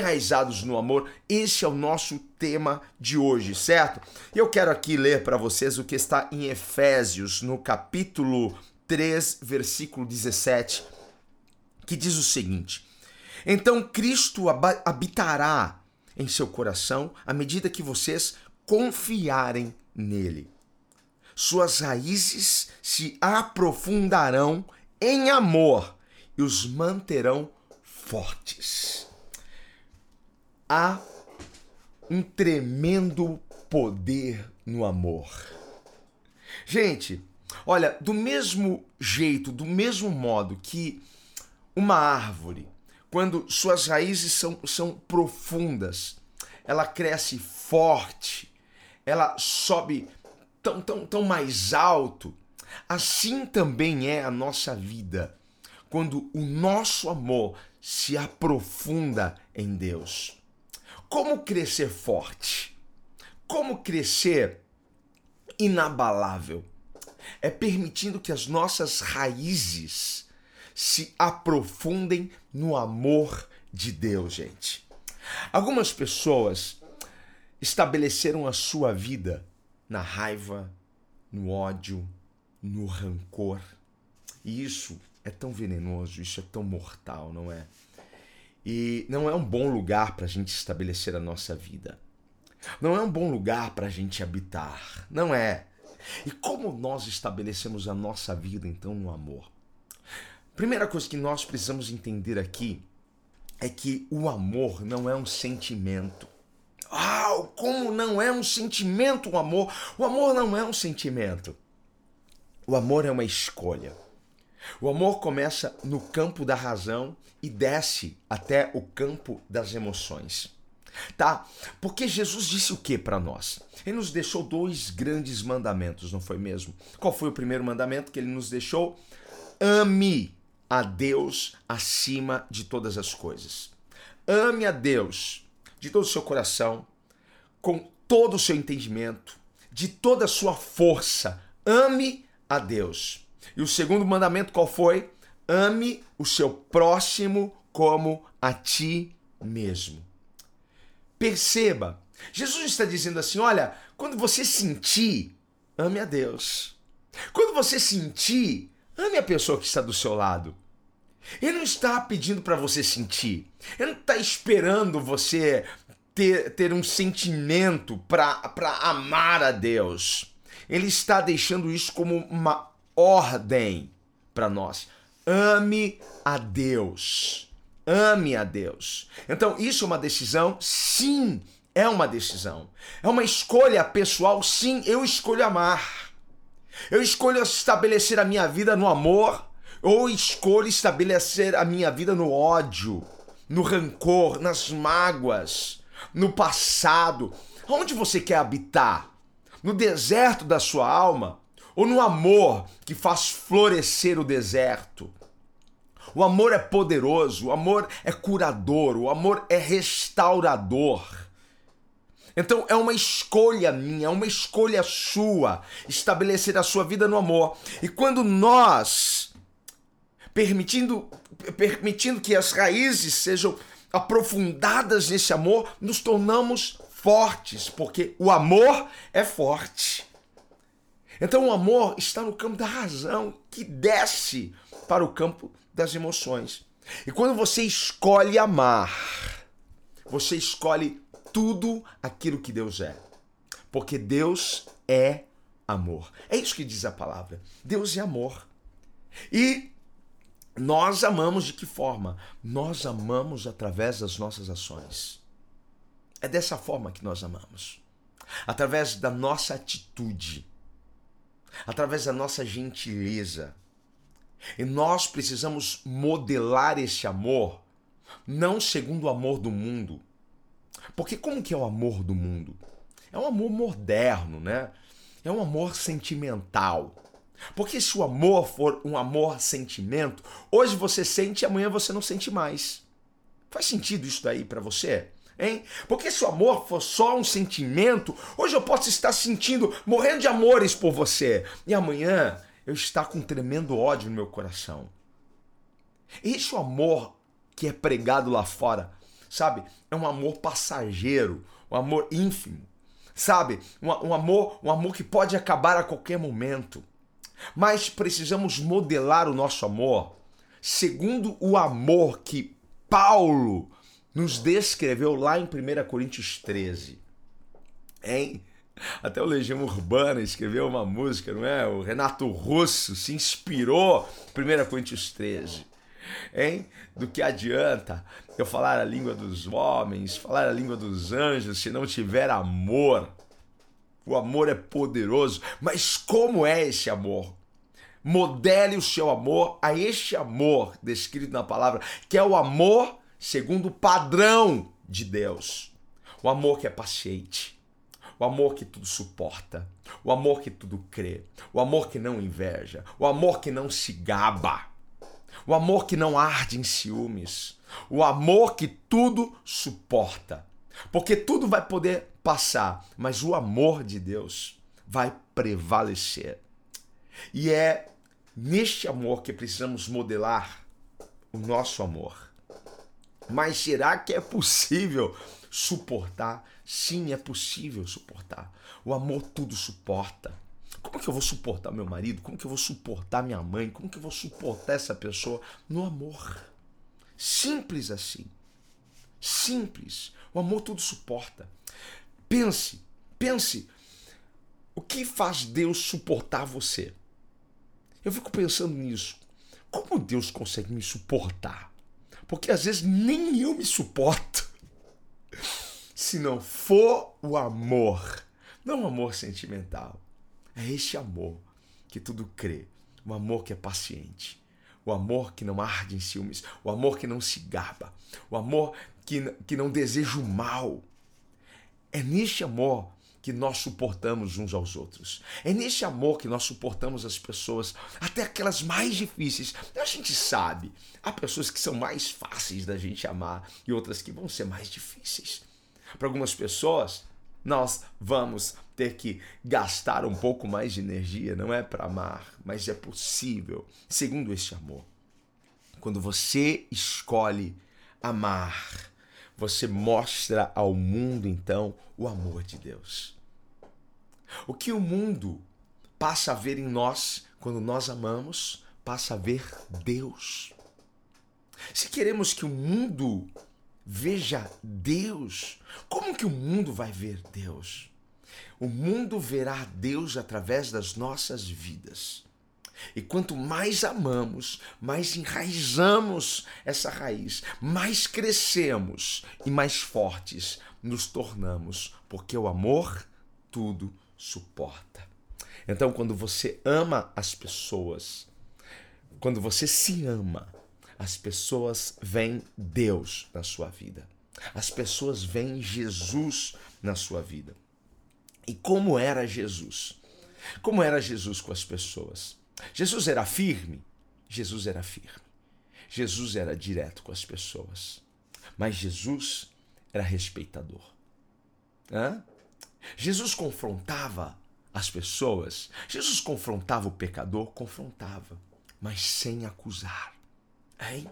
Enraizados no amor. Esse é o nosso tema de hoje, certo? E eu quero aqui ler para vocês o que está em Efésios, no capítulo 3, versículo 17, que diz o seguinte: Então Cristo habitará em seu coração à medida que vocês confiarem nele. Suas raízes se aprofundarão em amor e os manterão fortes há um tremendo poder no amor. Gente, olha, do mesmo jeito, do mesmo modo que uma árvore, quando suas raízes são, são profundas, ela cresce forte, ela sobe tão, tão, tão mais alto, assim também é a nossa vida, quando o nosso amor se aprofunda em Deus. Como crescer forte? Como crescer inabalável? É permitindo que as nossas raízes se aprofundem no amor de Deus, gente. Algumas pessoas estabeleceram a sua vida na raiva, no ódio, no rancor. E isso é tão venenoso, isso é tão mortal, não é? E não é um bom lugar para a gente estabelecer a nossa vida. Não é um bom lugar para a gente habitar. Não é. E como nós estabelecemos a nossa vida então no amor? Primeira coisa que nós precisamos entender aqui é que o amor não é um sentimento. Ah, como não é um sentimento o amor? O amor não é um sentimento. O amor é uma escolha. O amor começa no campo da razão e desce até o campo das emoções. Tá? Porque Jesus disse o que para nós? Ele nos deixou dois grandes mandamentos, não foi mesmo? Qual foi o primeiro mandamento que ele nos deixou? Ame a Deus acima de todas as coisas. Ame a Deus de todo o seu coração, com todo o seu entendimento, de toda a sua força. Ame a Deus. E o segundo mandamento qual foi? Ame o seu próximo como a ti mesmo. Perceba, Jesus está dizendo assim: olha, quando você sentir, ame a Deus. Quando você sentir, ame a pessoa que está do seu lado. Ele não está pedindo para você sentir. Ele não está esperando você ter, ter um sentimento para amar a Deus. Ele está deixando isso como uma ordem para nós. Ame a Deus. Ame a Deus. Então, isso é uma decisão? Sim, é uma decisão. É uma escolha pessoal? Sim, eu escolho amar. Eu escolho estabelecer a minha vida no amor ou escolho estabelecer a minha vida no ódio, no rancor, nas mágoas, no passado. Onde você quer habitar? No deserto da sua alma ou no amor que faz florescer o deserto. O amor é poderoso, o amor é curador, o amor é restaurador. Então é uma escolha minha, é uma escolha sua estabelecer a sua vida no amor. E quando nós permitindo permitindo que as raízes sejam aprofundadas nesse amor, nos tornamos fortes, porque o amor é forte. Então o amor está no campo da razão, que desce para o campo das emoções. E quando você escolhe amar, você escolhe tudo aquilo que Deus é. Porque Deus é amor. É isso que diz a palavra. Deus é amor. E nós amamos de que forma? Nós amamos através das nossas ações. É dessa forma que nós amamos. Através da nossa atitude através da nossa gentileza. E nós precisamos modelar esse amor não segundo o amor do mundo. Porque como que é o amor do mundo? É um amor moderno, né? É um amor sentimental. Porque se o amor for um amor sentimento, hoje você sente e amanhã você não sente mais. Faz sentido isso daí para você? Hein? Porque se o amor for só um sentimento, hoje eu posso estar sentindo, morrendo de amores por você, e amanhã eu estar com um tremendo ódio no meu coração. Esse amor que é pregado lá fora, sabe? É um amor passageiro, um amor ínfimo, sabe? Um, um amor, um amor que pode acabar a qualquer momento. Mas precisamos modelar o nosso amor segundo o amor que Paulo nos descreveu lá em 1 Coríntios 13. Hein? Até o Legião Urbana escreveu uma música, não é? O Renato Russo se inspirou em 1 Coríntios 13. Hein? Do que adianta eu falar a língua dos homens, falar a língua dos anjos, se não tiver amor? O amor é poderoso, mas como é esse amor? Modele o seu amor a este amor descrito na palavra, que é o amor segundo o padrão de Deus. O amor que é paciente, o amor que tudo suporta, o amor que tudo crê, o amor que não inveja, o amor que não se gaba, o amor que não arde em ciúmes, o amor que tudo suporta. Porque tudo vai poder passar, mas o amor de Deus vai prevalecer. E é neste amor que precisamos modelar o nosso amor. Mas será que é possível suportar? Sim, é possível suportar. O amor tudo suporta. Como que eu vou suportar meu marido? Como que eu vou suportar minha mãe? Como que eu vou suportar essa pessoa? No amor. Simples assim. Simples. O amor tudo suporta. Pense, pense. O que faz Deus suportar você? Eu fico pensando nisso. Como Deus consegue me suportar? Porque às vezes nem eu me suporto. Se não for o amor, não o amor sentimental, é este amor que tudo crê, o amor que é paciente, o amor que não arde em ciúmes, o amor que não se gaba, o amor que, que não deseja o mal. É neste amor que nós suportamos uns aos outros. É nesse amor que nós suportamos as pessoas, até aquelas mais difíceis. A gente sabe, há pessoas que são mais fáceis da gente amar e outras que vão ser mais difíceis. Para algumas pessoas, nós vamos ter que gastar um pouco mais de energia, não é para amar, mas é possível, segundo este amor. Quando você escolhe amar, você mostra ao mundo então o amor de Deus. O que o mundo passa a ver em nós quando nós amamos, passa a ver Deus. Se queremos que o mundo veja Deus, como que o mundo vai ver Deus? O mundo verá Deus através das nossas vidas. E quanto mais amamos, mais enraizamos essa raiz, mais crescemos e mais fortes nos tornamos, porque o amor tudo suporta. Então, quando você ama as pessoas, quando você se ama, as pessoas veem Deus na sua vida. As pessoas veem Jesus na sua vida. E como era Jesus? Como era Jesus com as pessoas? Jesus era firme? Jesus era firme. Jesus era direto com as pessoas. Mas Jesus era respeitador. Hã? Jesus confrontava as pessoas. Jesus confrontava o pecador? Confrontava, mas sem acusar. Hein?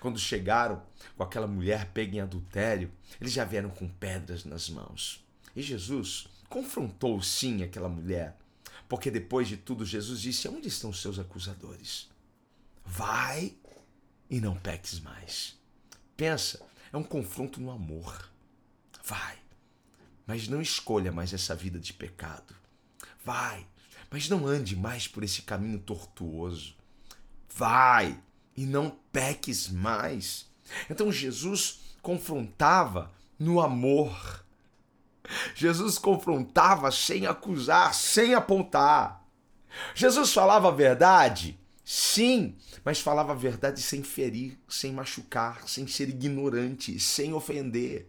Quando chegaram com aquela mulher pega em adultério, eles já vieram com pedras nas mãos. E Jesus confrontou sim aquela mulher, porque depois de tudo, Jesus disse: Onde estão os seus acusadores? Vai e não peques mais. Pensa, é um confronto no amor. Vai, mas não escolha mais essa vida de pecado. Vai, mas não ande mais por esse caminho tortuoso. Vai e não peques mais. Então Jesus confrontava no amor. Jesus confrontava sem acusar, sem apontar. Jesus falava a verdade Sim, mas falava a verdade sem ferir, sem machucar, sem ser ignorante, sem ofender.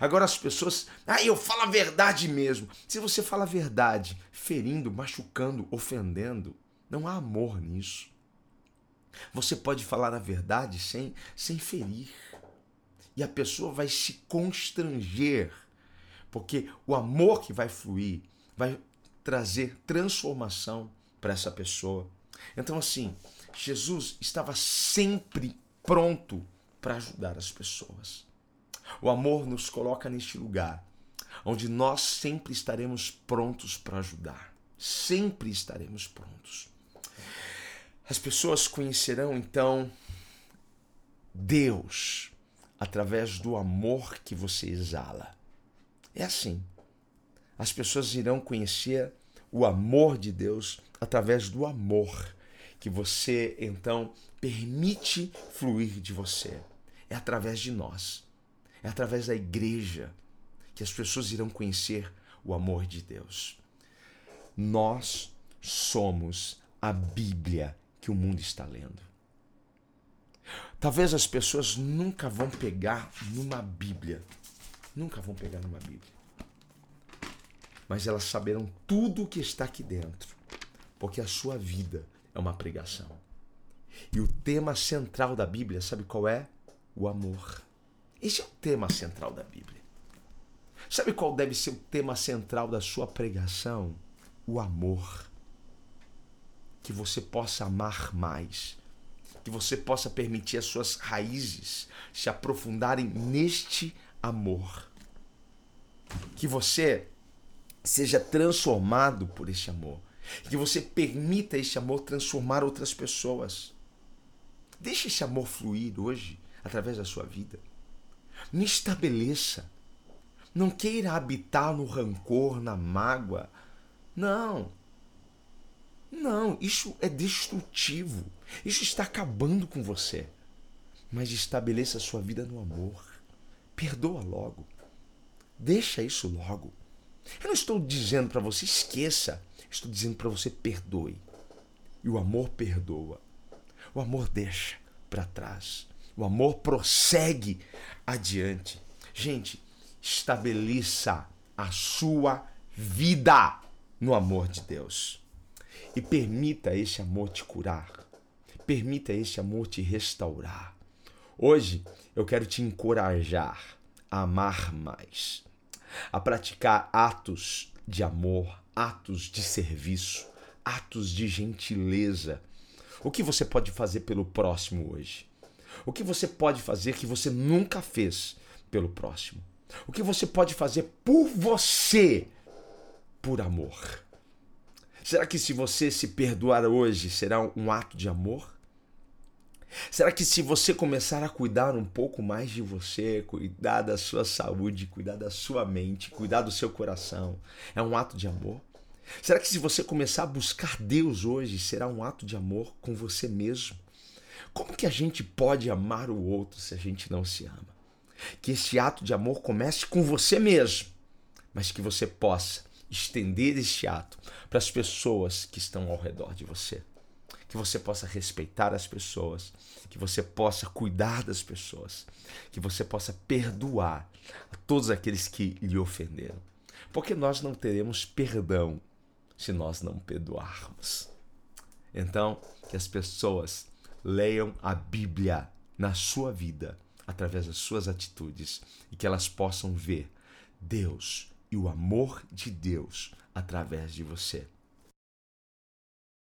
Agora as pessoas, ah, eu falo a verdade mesmo. Se você fala a verdade, ferindo, machucando, ofendendo, não há amor nisso. Você pode falar a verdade sem, sem ferir. E a pessoa vai se constranger, porque o amor que vai fluir vai trazer transformação para essa pessoa. Então, assim, Jesus estava sempre pronto para ajudar as pessoas. O amor nos coloca neste lugar onde nós sempre estaremos prontos para ajudar. Sempre estaremos prontos. As pessoas conhecerão então Deus através do amor que você exala. É assim. As pessoas irão conhecer o amor de Deus através do amor que você então permite fluir de você. É através de nós. É através da igreja que as pessoas irão conhecer o amor de Deus. Nós somos a Bíblia que o mundo está lendo. Talvez as pessoas nunca vão pegar numa Bíblia. Nunca vão pegar numa Bíblia. Mas elas saberão tudo o que está aqui dentro. Porque a sua vida é uma pregação. E o tema central da Bíblia, sabe qual é? O amor. Esse é o tema central da Bíblia. Sabe qual deve ser o tema central da sua pregação? O amor. Que você possa amar mais. Que você possa permitir as suas raízes se aprofundarem neste amor. Que você seja transformado por este amor. Que você permita esse amor transformar outras pessoas. Deixe esse amor fluir hoje através da sua vida. Me estabeleça. Não queira habitar no rancor, na mágoa. Não. Não, isso é destrutivo. Isso está acabando com você. Mas estabeleça a sua vida no amor. Perdoa logo. Deixa isso logo. Eu não estou dizendo para você esqueça. Estou dizendo para você perdoe. E o amor perdoa. O amor deixa para trás. O amor prossegue adiante. Gente, estabeleça a sua vida no amor de Deus. E permita esse amor te curar. Permita esse amor te restaurar. Hoje eu quero te encorajar a amar mais, a praticar atos de amor, atos de serviço, atos de gentileza. O que você pode fazer pelo próximo hoje? O que você pode fazer que você nunca fez pelo próximo? O que você pode fazer por você, por amor? Será que se você se perdoar hoje será um ato de amor? Será que se você começar a cuidar um pouco mais de você, cuidar da sua saúde, cuidar da sua mente, cuidar do seu coração, é um ato de amor? Será que se você começar a buscar Deus hoje, será um ato de amor com você mesmo? Como que a gente pode amar o outro se a gente não se ama? Que esse ato de amor comece com você mesmo, mas que você possa estender este ato para as pessoas que estão ao redor de você que você possa respeitar as pessoas, que você possa cuidar das pessoas, que você possa perdoar a todos aqueles que lhe ofenderam. Porque nós não teremos perdão se nós não perdoarmos. Então, que as pessoas leiam a Bíblia na sua vida, através das suas atitudes, e que elas possam ver Deus e o amor de Deus através de você.